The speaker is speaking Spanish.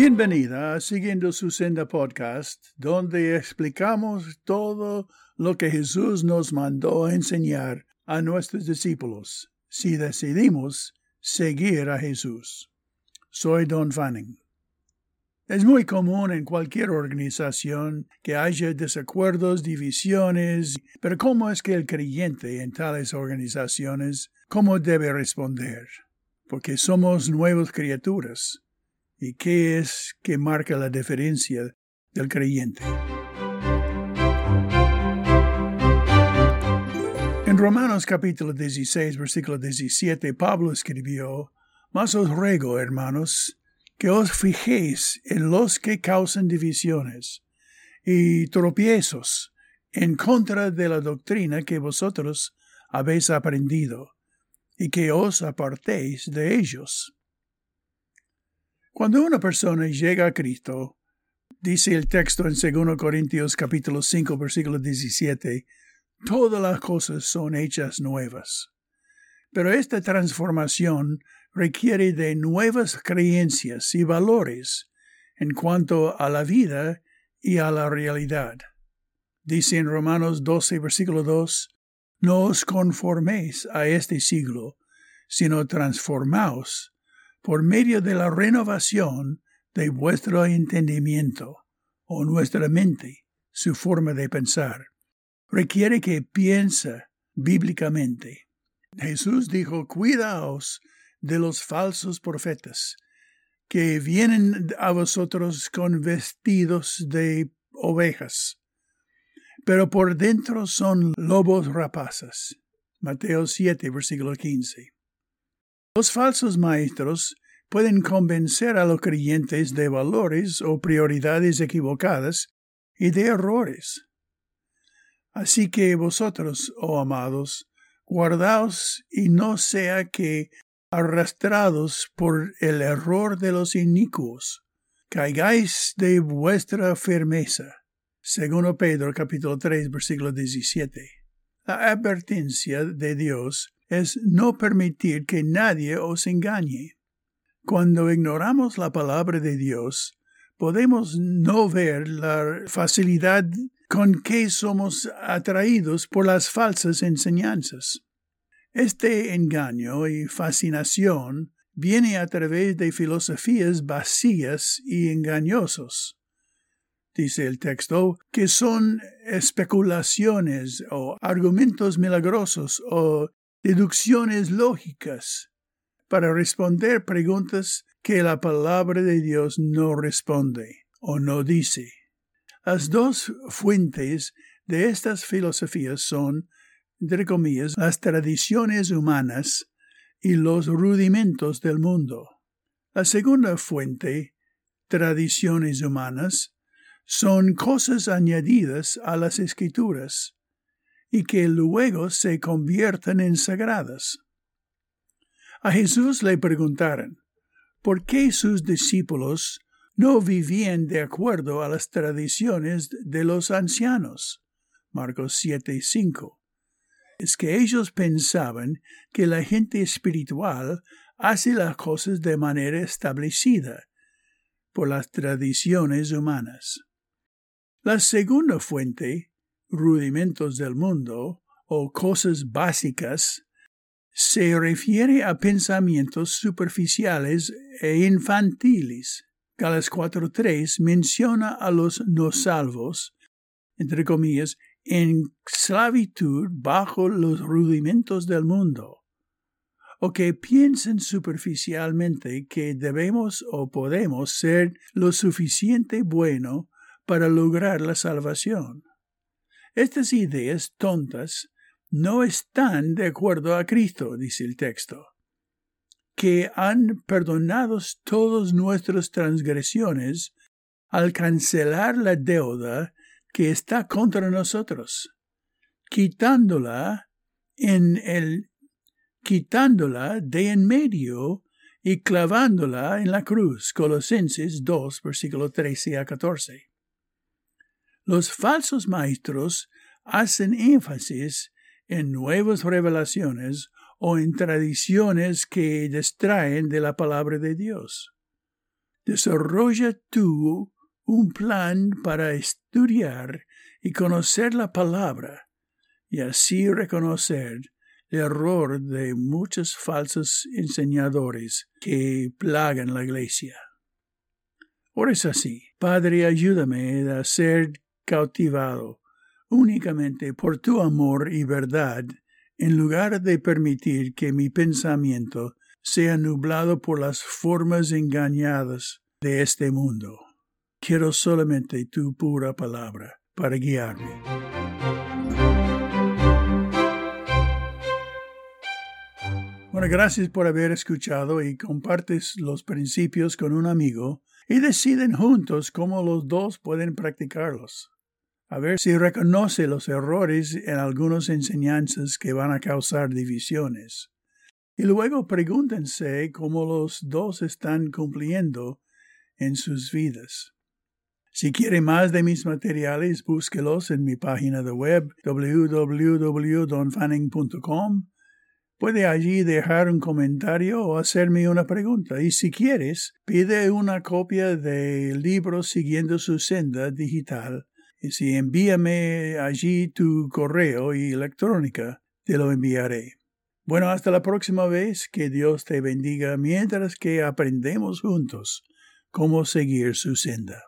Bienvenida a Siguiendo su Senda Podcast, donde explicamos todo lo que Jesús nos mandó enseñar a nuestros discípulos, si decidimos seguir a Jesús. Soy Don Fanning. Es muy común en cualquier organización que haya desacuerdos, divisiones, pero ¿cómo es que el creyente en tales organizaciones, cómo debe responder? Porque somos nuevas criaturas. ¿Y qué es que marca la diferencia del creyente? En Romanos capítulo 16, versículo 17, Pablo escribió, Mas os ruego, hermanos, que os fijéis en los que causan divisiones y tropiezos en contra de la doctrina que vosotros habéis aprendido, y que os apartéis de ellos. Cuando una persona llega a Cristo, dice el texto en 2 Corintios capítulo 5 versículo 17, todas las cosas son hechas nuevas. Pero esta transformación requiere de nuevas creencias y valores en cuanto a la vida y a la realidad. Dice en Romanos 12, versículo 2, No os conforméis a este siglo, sino transformaos por medio de la renovación de vuestro entendimiento o nuestra mente, su forma de pensar. Requiere que piensa bíblicamente. Jesús dijo, cuidaos de los falsos profetas, que vienen a vosotros con vestidos de ovejas, pero por dentro son lobos rapaces. Mateo 7, versículo 15. Los falsos maestros pueden convencer a los creyentes de valores o prioridades equivocadas y de errores. Así que vosotros, oh amados, guardaos y no sea que arrastrados por el error de los inicuos, caigáis de vuestra firmeza. Segundo Pedro capítulo 3 versículo 17. La advertencia de Dios es no permitir que nadie os engañe. Cuando ignoramos la palabra de Dios, podemos no ver la facilidad con que somos atraídos por las falsas enseñanzas. Este engaño y fascinación viene a través de filosofías vacías y engañosos. Dice el texto que son especulaciones o argumentos milagrosos o deducciones lógicas para responder preguntas que la palabra de Dios no responde o no dice. Las dos fuentes de estas filosofías son entre comillas, las tradiciones humanas y los rudimentos del mundo. La segunda fuente, tradiciones humanas, son cosas añadidas a las escrituras y que luego se convierten en sagradas. A Jesús le preguntaron, ¿por qué sus discípulos no vivían de acuerdo a las tradiciones de los ancianos? Marcos 7, 5 es que ellos pensaban que la gente espiritual hace las cosas de manera establecida por las tradiciones humanas. La segunda fuente, rudimentos del mundo o cosas básicas, se refiere a pensamientos superficiales e infantiles. Galas 4.3 menciona a los no salvos, entre comillas, en esclavitud bajo los rudimentos del mundo, o que piensen superficialmente que debemos o podemos ser lo suficiente bueno para lograr la salvación. Estas ideas tontas no están de acuerdo a Cristo, dice el texto, que han perdonado todas nuestras transgresiones al cancelar la deuda que está contra nosotros, quitándola en el quitándola de en medio y clavándola en la cruz. Colosenses 2, versículo 13 a 14. Los falsos maestros hacen énfasis en nuevas revelaciones o en tradiciones que distraen de la palabra de Dios. Desarrolla tú un plan para estudiar y conocer la palabra y así reconocer el error de muchos falsos enseñadores que plagan la iglesia. Por es así, Padre, ayúdame a ser cautivado únicamente por tu amor y verdad, en lugar de permitir que mi pensamiento sea nublado por las formas engañadas de este mundo. Quiero solamente tu pura palabra para guiarme. Bueno, gracias por haber escuchado y compartes los principios con un amigo y deciden juntos cómo los dos pueden practicarlos. A ver si reconoce los errores en algunas enseñanzas que van a causar divisiones. Y luego pregúntense cómo los dos están cumpliendo en sus vidas. Si quiere más de mis materiales, búsquelos en mi página de web www.donfanning.com Puede allí dejar un comentario o hacerme una pregunta. Y si quieres, pide una copia del libro Siguiendo su senda digital. Si envíame allí tu correo y electrónica, te lo enviaré. Bueno, hasta la próxima vez. Que Dios te bendiga mientras que aprendemos juntos cómo seguir su senda.